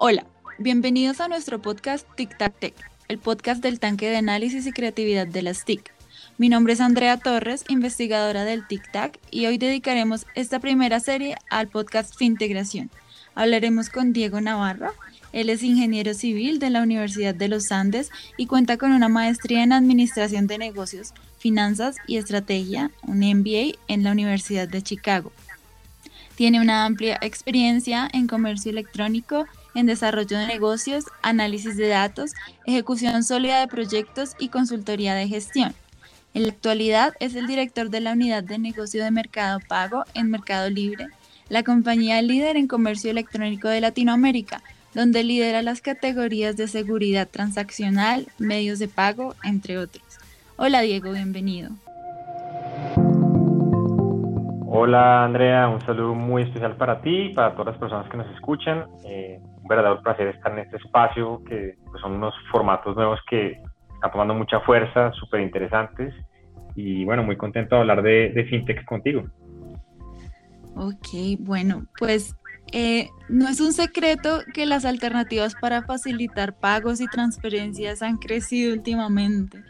Hola, bienvenidos a nuestro podcast Tic Tac Tech, el podcast del tanque de análisis y creatividad de las TIC. Mi nombre es Andrea Torres, investigadora del Tic Tac, y hoy dedicaremos esta primera serie al podcast Fintegración. Hablaremos con Diego Navarro. Él es ingeniero civil de la Universidad de los Andes y cuenta con una maestría en Administración de Negocios, Finanzas y Estrategia, un MBA en la Universidad de Chicago. Tiene una amplia experiencia en comercio electrónico, en desarrollo de negocios, análisis de datos, ejecución sólida de proyectos y consultoría de gestión. En la actualidad es el director de la unidad de negocio de Mercado Pago en Mercado Libre, la compañía líder en comercio electrónico de Latinoamérica, donde lidera las categorías de seguridad transaccional, medios de pago, entre otros. Hola Diego, bienvenido. Hola Andrea, un saludo muy especial para ti y para todas las personas que nos escuchan. Eh, un verdadero placer estar en este espacio, que pues, son unos formatos nuevos que están tomando mucha fuerza, súper interesantes. Y bueno, muy contento de hablar de, de fintech contigo. Ok, bueno, pues eh, no es un secreto que las alternativas para facilitar pagos y transferencias han crecido últimamente.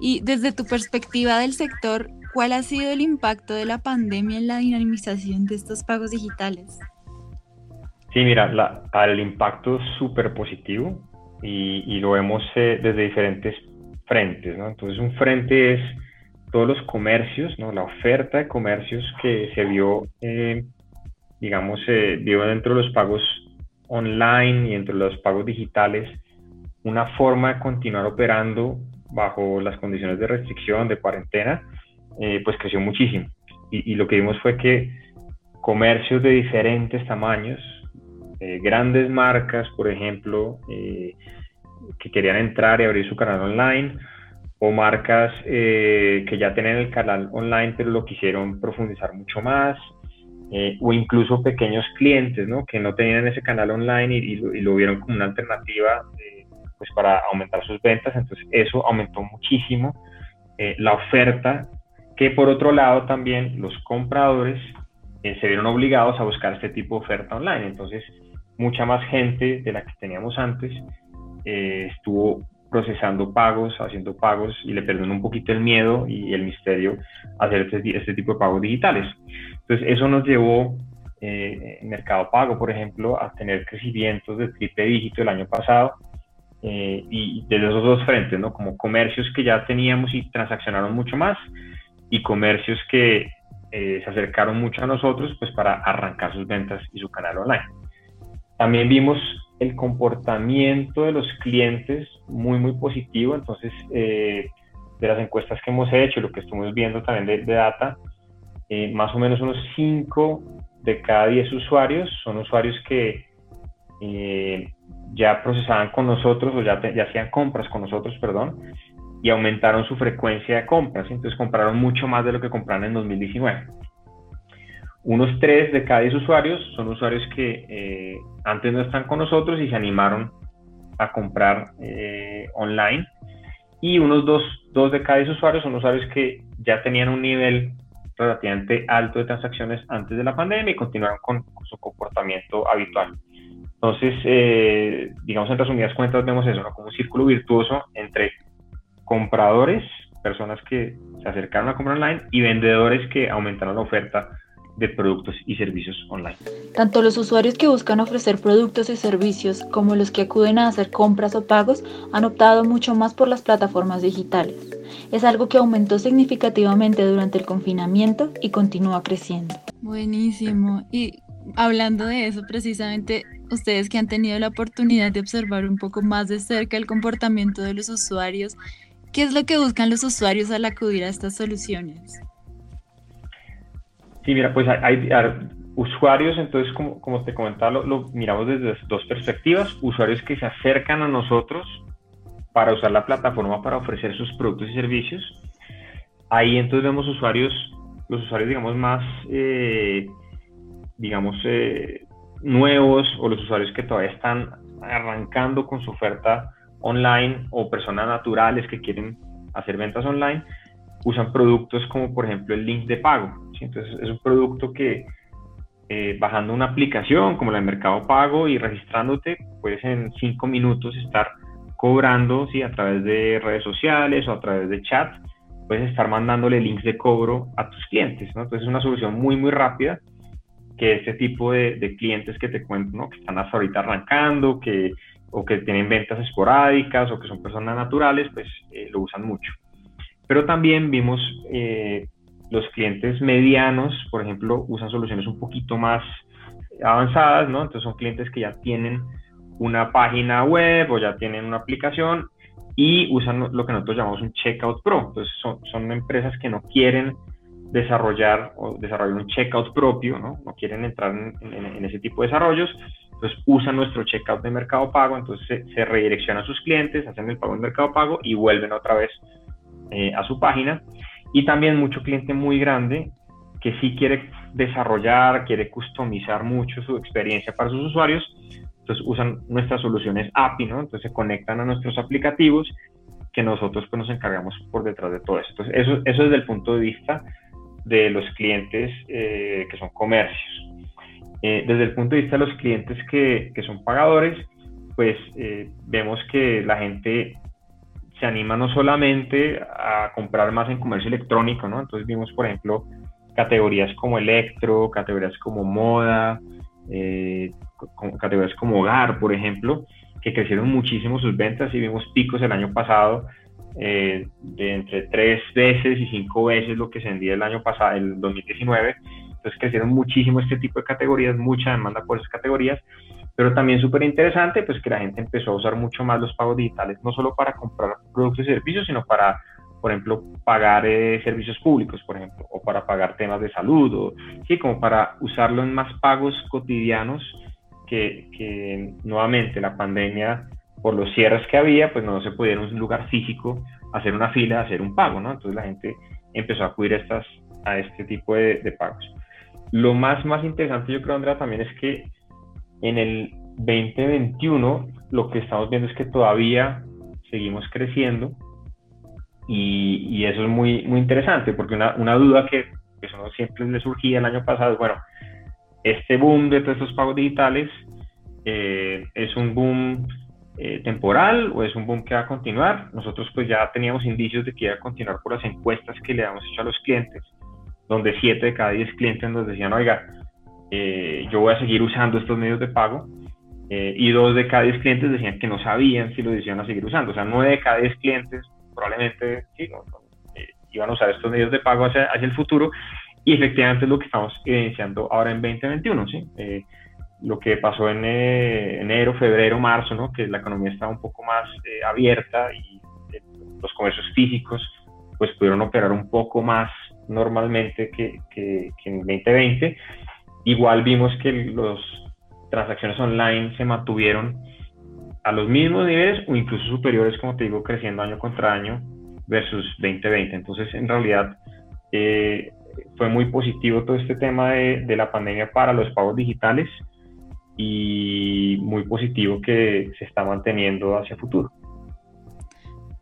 Y desde tu perspectiva del sector, ¿cuál ha sido el impacto de la pandemia en la dinamización de estos pagos digitales? Sí, mira, la, el impacto súper positivo y, lo vemos eh, desde diferentes frentes, ¿no? Entonces, un frente es todos los comercios, ¿no? La oferta de comercios que se vio, eh, digamos, eh, vio dentro de los pagos online y dentro de los pagos digitales una forma de continuar operando bajo las condiciones de restricción, de cuarentena, eh, pues creció muchísimo. Y, lo que vimos fue que comercios de diferentes tamaños, eh, grandes marcas, por ejemplo, eh, que querían entrar y abrir su canal online, o marcas que ya tenían el canal online pero lo quisieron profundizar mucho más, o incluso pequeños clientes ¿no? que no tenían ese canal online y, lo, y lo, vieron como una alternativa pues para aumentar sus ventas, entonces eso aumentó muchísimo eh, la oferta, que por otro lado también los compradores eh, se vieron obligados a buscar este tipo de oferta online, entonces mucha más gente de la que teníamos antes eh, estuvo procesando pagos, haciendo pagos y le perdieron un poquito el miedo y el misterio a hacer este, este tipo de pagos digitales. Entonces eso nos llevó en Mercado Pago, por ejemplo, a tener crecimientos de triple dígito el año pasado eh, y desde esos dos frentes, ¿no? Como comercios que ya teníamos y transaccionaron mucho más y comercios que eh, se acercaron mucho a nosotros pues para arrancar sus ventas y su canal online. También vimos el comportamiento de los clientes muy, muy positivo. Entonces, eh, de las encuestas que hemos hecho, lo que estuvimos viendo también de, data, más o menos unos 5 de cada 10 usuarios son usuarios que ya procesaban con nosotros o ya, ya hacían compras con nosotros, perdón, y aumentaron su frecuencia de compras. Entonces compraron mucho más de lo que compraron en 2019. Unos 3 de cada 10 usuarios son usuarios que eh, antes no están con nosotros y se animaron a comprar eh, online. Y unos 2, de cada 10 usuarios son usuarios que ya tenían un nivel relativamente alto de transacciones antes de la pandemia y continuaron con su comportamiento habitual. Entonces, eh, digamos en resumidas cuentas, vemos eso, como un círculo virtuoso entre compradores, personas que se acercaron a comprar online, y vendedores que aumentaron la oferta de productos y servicios online. Tanto los usuarios que buscan ofrecer productos y servicios como los que acuden a hacer compras o pagos han optado mucho más por las plataformas digitales. Es algo que aumentó significativamente durante el confinamiento y continúa creciendo. Buenísimo. Y hablando de eso, precisamente ustedes que han tenido la oportunidad de observar un poco más de cerca el comportamiento de los usuarios, ¿qué es lo que buscan los usuarios al acudir a estas soluciones? Sí, mira, pues hay, usuarios, entonces como, como te comentaba, lo, miramos desde dos perspectivas, usuarios que se acercan a nosotros para usar la plataforma para ofrecer sus productos y servicios. Ahí entonces vemos usuarios, los usuarios digamos más, eh, digamos, eh, nuevos o los usuarios que todavía están arrancando con su oferta online o personas naturales que quieren hacer ventas online, usan productos como por ejemplo el link de pago. Entonces es un producto que eh, bajando una aplicación como la de Mercado Pago y registrándote, puedes en cinco minutos estar cobrando, ¿sí? A través de redes sociales o a través de chat, puedes estar mandándole links de cobro a tus clientes, ¿no? Entonces es una solución muy, muy rápida que este tipo de, clientes que te cuento, ¿no? Que están hasta ahorita arrancando, que, o que tienen ventas esporádicas o que son personas naturales, pues eh, lo usan mucho. Pero también vimos eh, los clientes medianos, por ejemplo, usan soluciones un poquito más avanzadas, ¿no? Entonces son clientes que ya tienen una página web o ya tienen una aplicación y usan lo que nosotros llamamos un checkout pro. Entonces son, son empresas que no quieren desarrollar o desarrollar un checkout propio, ¿no? No quieren entrar en, ese tipo de desarrollos, entonces usan nuestro checkout de Mercado Pago, entonces se, se redirecciona a sus clientes, hacen el pago en Mercado Pago y vuelven otra vez eh, a su página. Y también mucho cliente muy grande que sí quiere desarrollar, quiere customizar mucho su experiencia para sus usuarios, entonces usan nuestras soluciones API, ¿no? Entonces se conectan a nuestros aplicativos que nosotros pues nos encargamos por detrás de todo eso. Entonces eso, eso desde el punto de vista de los clientes eh, que son comercios. Eh, desde el punto de vista de los clientes que, que son pagadores, pues eh, vemos que la gente se anima no solamente a comprar más en comercio electrónico, ¿no? Entonces vimos, por ejemplo, categorías como electro, categorías como moda, eh, categorías como hogar, por ejemplo, que crecieron muchísimo sus ventas y vimos picos el año pasado eh, de entre tres veces y cinco veces lo que se vendía el año pasado, el 2019. Entonces crecieron muchísimo este tipo de categorías, mucha demanda por esas categorías pero también súper interesante, pues que la gente empezó a usar mucho más los pagos digitales, no solo para comprar productos y servicios, sino para, por ejemplo, pagar eh, servicios públicos, por ejemplo, o para pagar temas de salud, o sí, como para usarlo en más pagos cotidianos que, que nuevamente la pandemia, por los cierres que había, pues no se podía en un lugar físico hacer una fila, hacer un pago, ¿no? Entonces la gente empezó a acudir a, estas, a este tipo de, de pagos. Lo más, más interesante, yo creo, Andrea, también es que en el 2021 lo que estamos viendo es que todavía seguimos creciendo y, eso es muy, muy interesante porque una, una duda que eso no siempre le surgía el año pasado es, bueno, este boom de todos estos pagos digitales eh, es un boom eh, temporal o es un boom que va a continuar. Nosotros pues ya teníamos indicios de que iba a continuar por las encuestas que le hemos hecho a los clientes, donde 7 de cada 10 clientes nos decían, oiga, eh, yo voy a seguir usando estos medios de pago. Eh, y dos de cada diez clientes decían que no sabían si lo decían a seguir usando. O sea, nueve de cada diez clientes probablemente sí, eh, iban a usar estos medios de pago hacia, hacia, el futuro. Y efectivamente es lo que estamos evidenciando ahora en 2021. ¿sí? lo que pasó en enero, febrero, marzo, ¿no? que la economía estaba un poco más abierta y los comercios físicos pues pudieron operar un poco más normalmente que, que, que en 2020 Igual vimos que las transacciones online se mantuvieron a los mismos niveles o incluso superiores, como te digo, creciendo año contra año versus 2020. Entonces, en realidad, eh, fue muy positivo todo este tema de, la pandemia para los pagos digitales y muy positivo que se está manteniendo hacia futuro.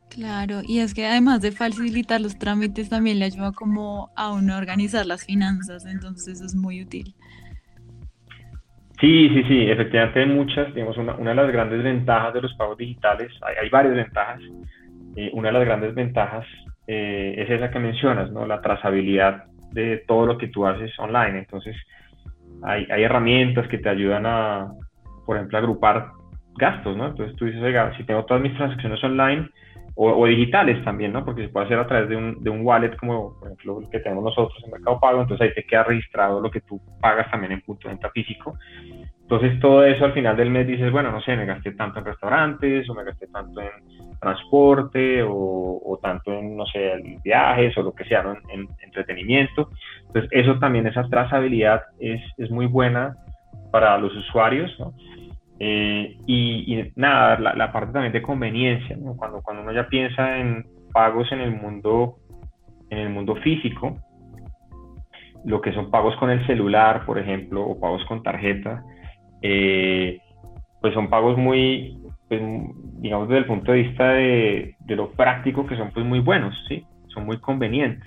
Claro, y es que además de facilitar los trámites también le ayuda como a uno organizar las finanzas, entonces es muy útil. Sí, sí, sí, efectivamente hay muchas, digamos, una, una de las grandes ventajas de los pagos digitales, hay, hay varias ventajas, eh, una de las grandes ventajas eh, es esa que mencionas, ¿no? La trazabilidad de todo lo que tú haces online, entonces hay, hay herramientas que te ayudan a, por ejemplo, agrupar gastos, ¿no? Entonces tú dices, oiga, si tengo todas mis transacciones online, o, digitales también, ¿no? Porque se puede hacer a través de un, de un wallet como por ejemplo el que tenemos nosotros en Mercado Pago, entonces ahí te queda registrado lo que tú pagas también en punto de venta físico. Entonces todo eso al final del mes dices, bueno, no sé, me gasté tanto en restaurantes o me gasté tanto en transporte o, o tanto en, no sé, viajes o lo que sea, ¿no? en, en, entretenimiento. Entonces eso también, esa trazabilidad es, es muy buena para los usuarios, ¿no? Eh, y, nada, la, parte también de conveniencia, cuando, cuando uno ya piensa en pagos en el mundo, en el mundo físico, lo que son pagos con el celular, por ejemplo, o pagos con tarjeta, eh, pues son pagos muy, pues, digamos, desde el punto de vista de, de, lo práctico, que son pues muy buenos, ¿sí? Son muy convenientes.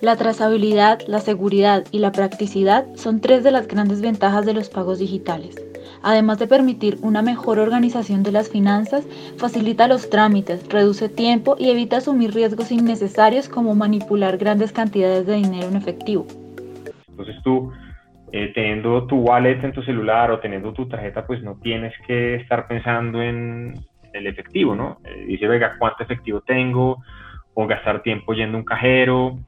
La trazabilidad, la seguridad y la practicidad son tres de las grandes ventajas de los pagos digitales. Además de permitir una mejor organización de las finanzas, facilita los trámites, reduce tiempo y evita asumir riesgos innecesarios como manipular grandes cantidades de dinero en efectivo. Entonces tú, eh, teniendo tu wallet en tu celular o teniendo tu tarjeta, pues no tienes que estar pensando en el efectivo, ¿no? Eh, dice, venga, ¿cuánto efectivo tengo? O gastar tiempo yendo a un cajero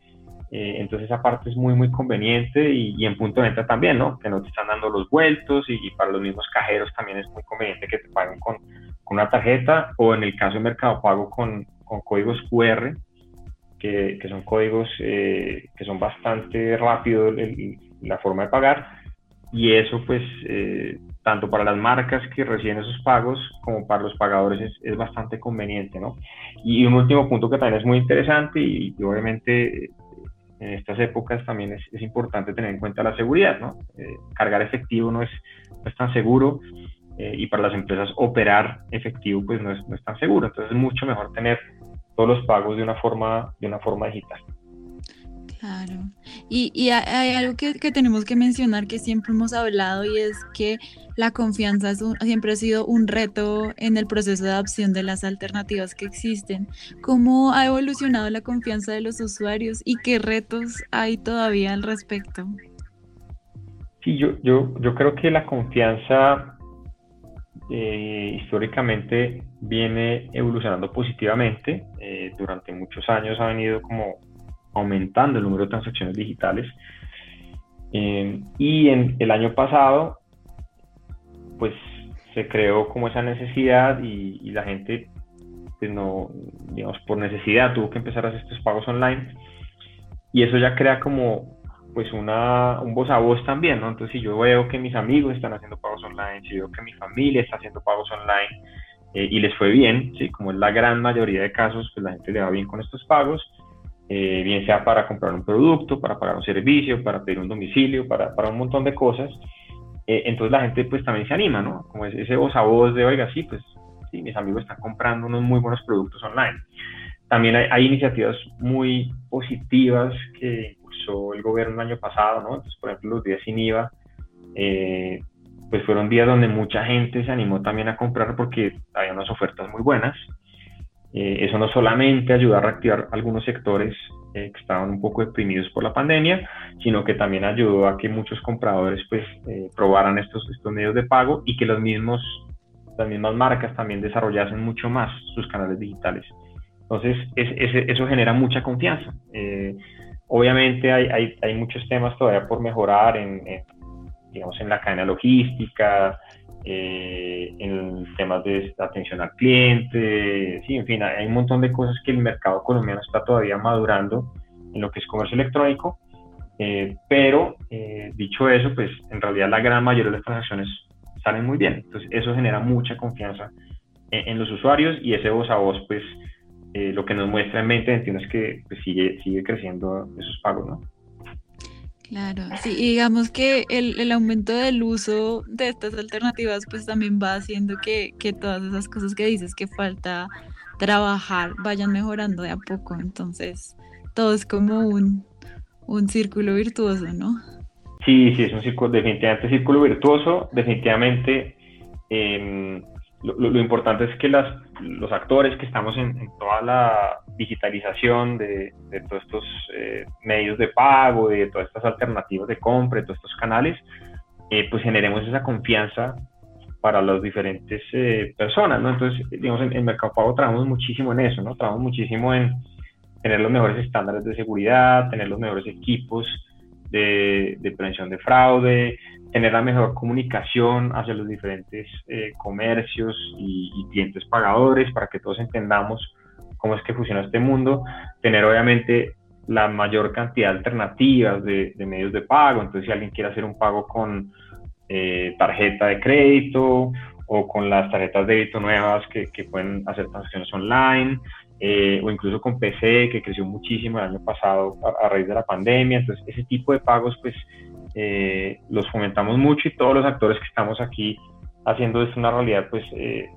eh, entonces esa parte es muy, muy conveniente y, en punto de venta también, ¿no? Que no te están dando los vueltos y, para los mismos cajeros también es muy conveniente que te paguen con, con una tarjeta o en el caso de Mercado Pago con, con códigos QR, que, que son códigos eh, que son bastante rápidos la forma de pagar y eso pues eh, tanto para las marcas que reciben esos pagos como para los pagadores es, es, bastante conveniente, ¿no? Y un último punto que también es muy interesante y, y obviamente en estas épocas también es, importante tener en cuenta la seguridad, ¿no? Eh, cargar efectivo no es, no es tan seguro eh, y para las empresas operar efectivo pues no es, no es, tan seguro, entonces es mucho mejor tener todos los pagos de una forma, de una forma digital. Claro. Y, hay algo que, tenemos que mencionar que siempre hemos hablado y es que la confianza siempre ha sido un reto en el proceso de adopción de las alternativas que existen. ¿Cómo ha evolucionado la confianza de los usuarios y qué retos hay todavía al respecto? Sí, yo creo que la confianza eh, históricamente viene evolucionando positivamente. Eh, durante muchos años ha venido como aumentando el número de transacciones digitales. Eh, y en el año pasado, pues se creó como esa necesidad y, la gente, pues no, digamos, por necesidad tuvo que empezar a hacer estos pagos online. Y eso ya crea como pues una, un voz a voz también, ¿no? Entonces si yo veo que mis amigos están haciendo pagos online, si veo que mi familia está haciendo pagos online eh, y les fue bien, ¿sí? Como es la gran mayoría de casos, pues la gente le va bien con estos pagos, eh, bien sea para comprar un producto, para pagar un servicio, para pedir un domicilio, para, para un montón de cosas. Eh, entonces la gente pues también se anima, ¿no? Como ese voz a voz de, oiga, sí, pues sí, mis amigos están comprando unos muy buenos productos online. También hay, hay iniciativas muy positivas que impulsó el gobierno el año pasado, ¿no? Entonces, por ejemplo, los días sin IVA, eh, pues fueron días donde mucha gente se animó también a comprar porque había unas ofertas muy buenas. Eh, eso no solamente ayudó a reactivar algunos sectores eh, que estaban un poco deprimidos por la pandemia, sino que también ayudó a que muchos compradores pues eh, probaran estos, estos medios de pago y que los mismos, las mismas marcas también desarrollasen mucho más sus canales digitales. Entonces, es, es, eso genera mucha confianza. Eh, obviamente hay, hay, muchos temas todavía por mejorar en digamos, en la cadena logística, eh, en temas de atención al cliente, sí, en fin, hay un montón de cosas que el mercado colombiano está todavía madurando en lo que es comercio electrónico, eh, pero eh, dicho eso, pues en realidad la gran mayoría de las transacciones salen muy bien, entonces eso genera mucha confianza en, en los usuarios y ese voz a voz, pues eh, lo que nos muestra en 2021 es que pues, sigue, sigue creciendo esos pagos, ¿no? Claro, sí, y digamos que el, el, aumento del uso de estas alternativas pues también va haciendo que, que, todas esas cosas que dices que falta trabajar vayan mejorando de a poco, entonces todo es como un, un círculo virtuoso, ¿no? Sí, sí, es un círculo, definitivamente círculo virtuoso, definitivamente eh, lo, lo, importante es que las, los actores que estamos en, en toda la digitalización de, de todos estos eh, medios de pago, de todas estas alternativas de compra, de todos estos canales, eh, pues generemos esa confianza para las diferentes eh, personas, ¿no? Entonces, digamos, en, en Mercado Pago trabajamos muchísimo en eso, ¿no? Trabajamos muchísimo en tener los mejores estándares de seguridad, tener los mejores equipos de, de prevención de fraude, tener la mejor comunicación hacia los diferentes eh, comercios y, y, clientes pagadores para que todos entendamos cómo es que funciona este mundo, tener obviamente la mayor cantidad de alternativas de, de medios de pago, entonces si alguien quiere hacer un pago con eh, tarjeta de crédito o con las tarjetas de débito nuevas que, que pueden hacer transacciones online, eh, o incluso con PC, que creció muchísimo el año pasado a, raíz de la pandemia. Entonces, ese tipo de pagos, pues, eh, los fomentamos mucho y todos los actores que estamos aquí haciendo esto una realidad, pues eh,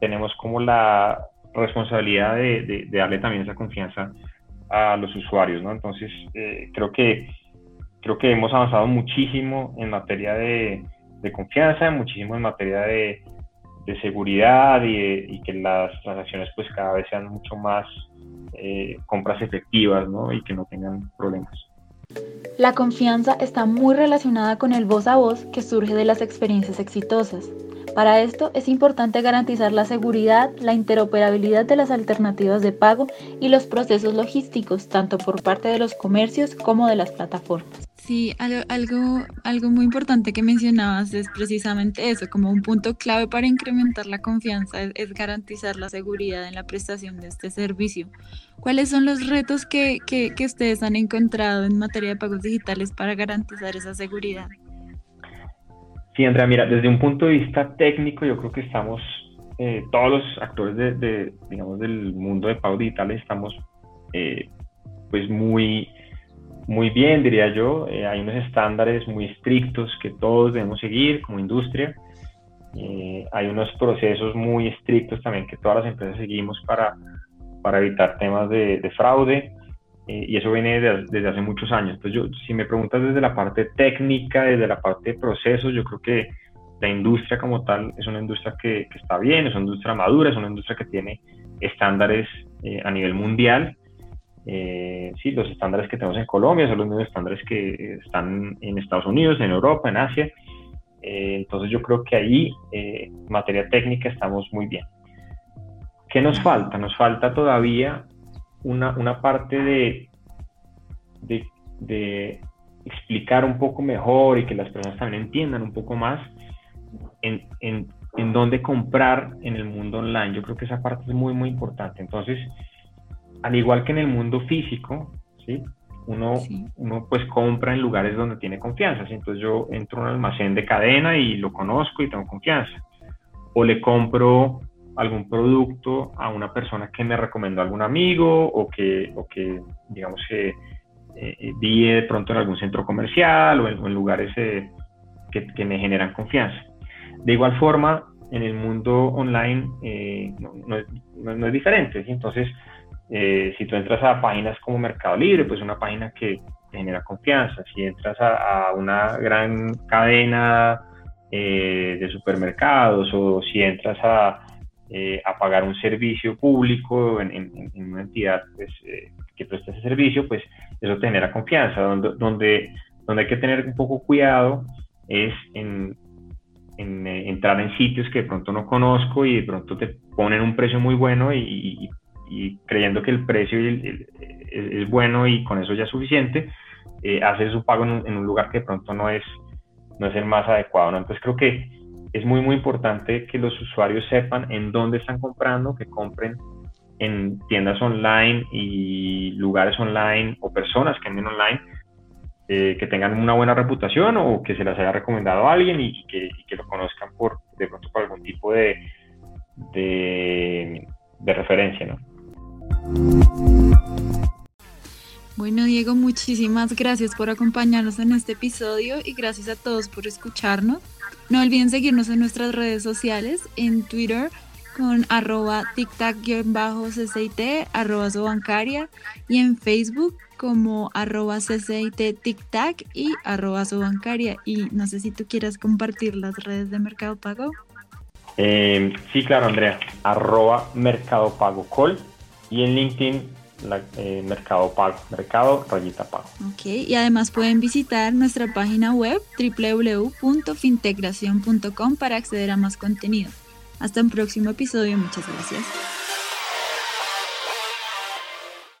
tenemos como la responsabilidad de, darle también esa confianza a los usuarios, ¿no? Entonces, eh, creo que creo que hemos avanzado muchísimo en materia de, confianza, muchísimo en materia de, seguridad y, que las transacciones pues cada vez sean mucho más eh, compras efectivas, ¿no? Y que no tengan problemas. La confianza está muy relacionada con el voz a voz que surge de las experiencias exitosas. Para esto es importante garantizar la seguridad, la interoperabilidad de las alternativas de pago y los procesos logísticos, tanto por parte de los comercios como de las plataformas. Sí, algo, algo, muy importante que mencionabas es precisamente eso, como un punto clave para incrementar la confianza es, garantizar la seguridad en la prestación de este servicio. ¿Cuáles son los retos que, que, que ustedes han encontrado en materia de pagos digitales para garantizar esa seguridad? Sí, Andrea, mira, desde un punto de vista técnico, yo creo que estamos, eh, todos los actores de, digamos, del mundo de pago digital estamos, eh, pues muy, muy bien, diría yo. Eh, hay unos estándares muy estrictos que todos debemos seguir como industria. hay unos procesos muy estrictos también que todas las empresas seguimos para, para evitar temas de, de fraude. Eh, y eso viene desde hace muchos años. Entonces, yo, si me preguntas desde la parte técnica, desde la parte de procesos, yo creo que la industria como tal es una industria que, está bien, es una industria madura, es una industria que tiene estándares eh, a nivel mundial. Eh, sí, los estándares que tenemos en Colombia son los mismos estándares que están en Estados Unidos, en Europa, en Asia. entonces yo creo que ahí, en materia técnica, estamos muy bien. ¿Qué nos falta? Nos falta todavía una, parte de, de, explicar un poco mejor y que las personas también entiendan un poco más en, en, en dónde comprar en el mundo online. Yo creo que esa parte es muy, muy importante. Entonces, al igual que en el mundo físico, ¿sí? Uno, uno pues compra en lugares donde tiene confianza. Entonces yo entro a un almacén de cadena y lo conozco y tengo confianza. O le compro algún producto a una persona que me recomendó algún amigo o que, o que digamos, eh, eh, vi de pronto en algún centro comercial o en, lugares eh, que, que, me generan confianza. De igual forma, en el mundo online eh, no, no, no, es diferente. Entonces, si tú entras a páginas como Mercado Libre, pues una página que genera confianza. Si entras a, a una gran cadena de supermercados o si entras a eh, a pagar un servicio público en, una entidad pues, eh, que presta ese servicio, pues eso te genera confianza. Donde, donde, donde hay que tener un poco cuidado es en, en eh, entrar en sitios que de pronto no conozco y de pronto te ponen un precio muy bueno y, creyendo que el precio es, bueno y con eso ya es suficiente, haces un pago en un, lugar que de pronto no es, no es el más adecuado. Entonces creo que es muy, muy importante que los usuarios sepan en dónde están comprando, que compren en tiendas online y lugares online o personas que venden online eh, que tengan una buena reputación o que se las haya recomendado a alguien y, que, lo conozcan por de pronto por algún tipo de, de, de referencia, ¿no? Bueno, Diego, muchísimas gracias por acompañarnos en este episodio y gracias a todos por escucharnos. No olviden seguirnos en nuestras redes sociales, en Twitter con arroba tictac-ccit, arroba bancaria y en Facebook como arroba ccit tictac y arroba bancaria. Y no sé si tú quieras compartir las redes de Mercado Pago. Eh, sí, claro, Andrea, arroba Mercado Pago y en LinkedIn eh, mercado Pago, Mercado Rayita Pago. Ok, y además pueden visitar nuestra página web www.fintegración.com para acceder a más contenido. Hasta un próximo episodio, muchas gracias.